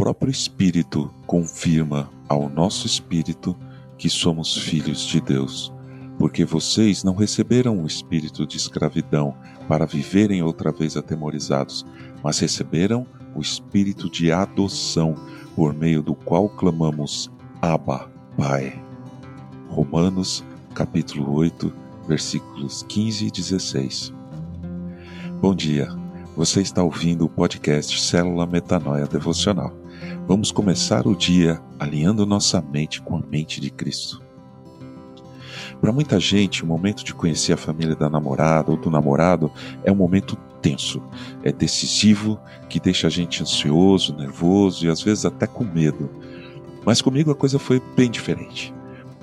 próprio Espírito confirma ao nosso espírito que somos filhos de Deus. Porque vocês não receberam o espírito de escravidão para viverem outra vez atemorizados, mas receberam o espírito de adoção, por meio do qual clamamos: Abba, Pai. Romanos, capítulo 8, versículos 15 e 16. Bom dia. Você está ouvindo o podcast Célula Metanoia Devocional. Vamos começar o dia alinhando nossa mente com a mente de Cristo. Para muita gente, o momento de conhecer a família da namorada ou do namorado é um momento tenso, é decisivo, que deixa a gente ansioso, nervoso e às vezes até com medo. Mas comigo a coisa foi bem diferente.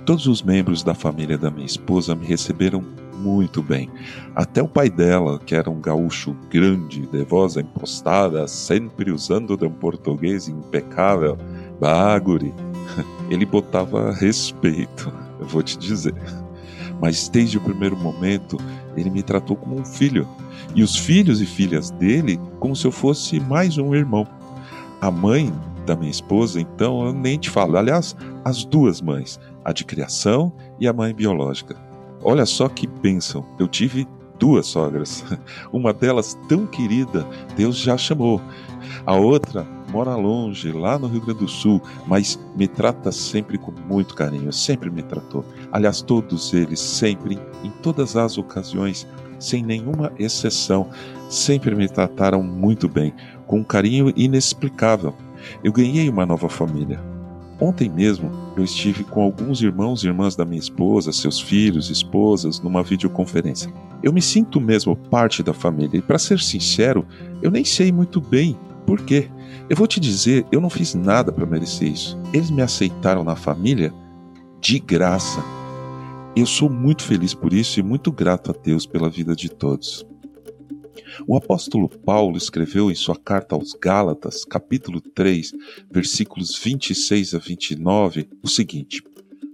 Todos os membros da família da minha esposa me receberam muito bem. Até o pai dela, que era um gaúcho grande, de voz impostada, sempre usando de um português impecável, baguri, ele botava respeito, eu vou te dizer. Mas desde o primeiro momento, ele me tratou como um filho, e os filhos e filhas dele como se eu fosse mais um irmão. A mãe da minha esposa, então, eu nem te falo. Aliás, as duas mães, a de criação e a mãe biológica. Olha só que bênção, eu tive duas sogras. Uma delas tão querida, Deus já chamou. A outra mora longe, lá no Rio Grande do Sul, mas me trata sempre com muito carinho, sempre me tratou. Aliás, todos eles, sempre, em todas as ocasiões, sem nenhuma exceção, sempre me trataram muito bem, com um carinho inexplicável. Eu ganhei uma nova família, Ontem mesmo eu estive com alguns irmãos e irmãs da minha esposa, seus filhos, esposas, numa videoconferência. Eu me sinto mesmo parte da família e, para ser sincero, eu nem sei muito bem por quê. Eu vou te dizer, eu não fiz nada para merecer isso. Eles me aceitaram na família de graça. Eu sou muito feliz por isso e muito grato a Deus pela vida de todos. O apóstolo Paulo escreveu em sua carta aos Gálatas, capítulo 3, versículos 26 a 29, o seguinte: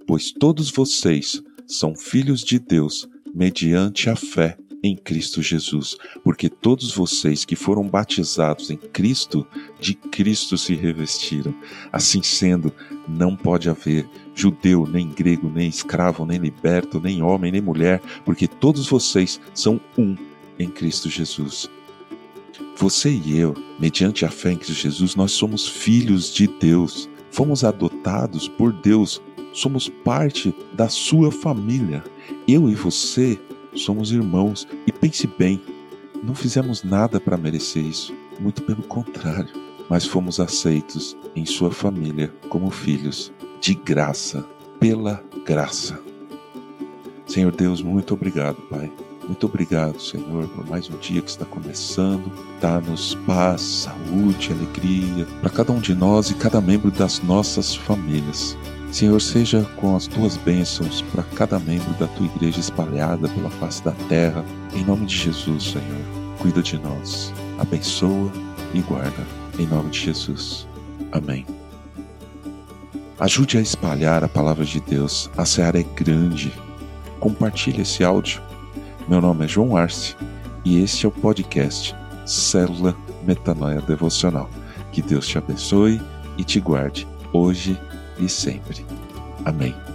Pois todos vocês são filhos de Deus mediante a fé em Cristo Jesus, porque todos vocês que foram batizados em Cristo, de Cristo se revestiram. Assim sendo, não pode haver judeu, nem grego, nem escravo, nem liberto, nem homem, nem mulher, porque todos vocês são um em Cristo Jesus. Você e eu, mediante a fé em Cristo Jesus, nós somos filhos de Deus. Fomos adotados por Deus. Somos parte da sua família. Eu e você somos irmãos. E pense bem, não fizemos nada para merecer isso. Muito pelo contrário. Mas fomos aceitos em sua família como filhos, de graça, pela graça. Senhor Deus, muito obrigado, Pai muito obrigado, Senhor, por mais um dia que está começando. Dá-nos paz, saúde, alegria para cada um de nós e cada membro das nossas famílias. Senhor, seja com as tuas bênçãos para cada membro da tua igreja espalhada pela face da terra. Em nome de Jesus, Senhor, cuida de nós, abençoa e guarda. Em nome de Jesus. Amém. Ajude a espalhar a palavra de Deus. A seara é grande. Compartilhe esse áudio meu nome é João Arce e este é o podcast Célula Metanoia Devocional. Que Deus te abençoe e te guarde hoje e sempre. Amém.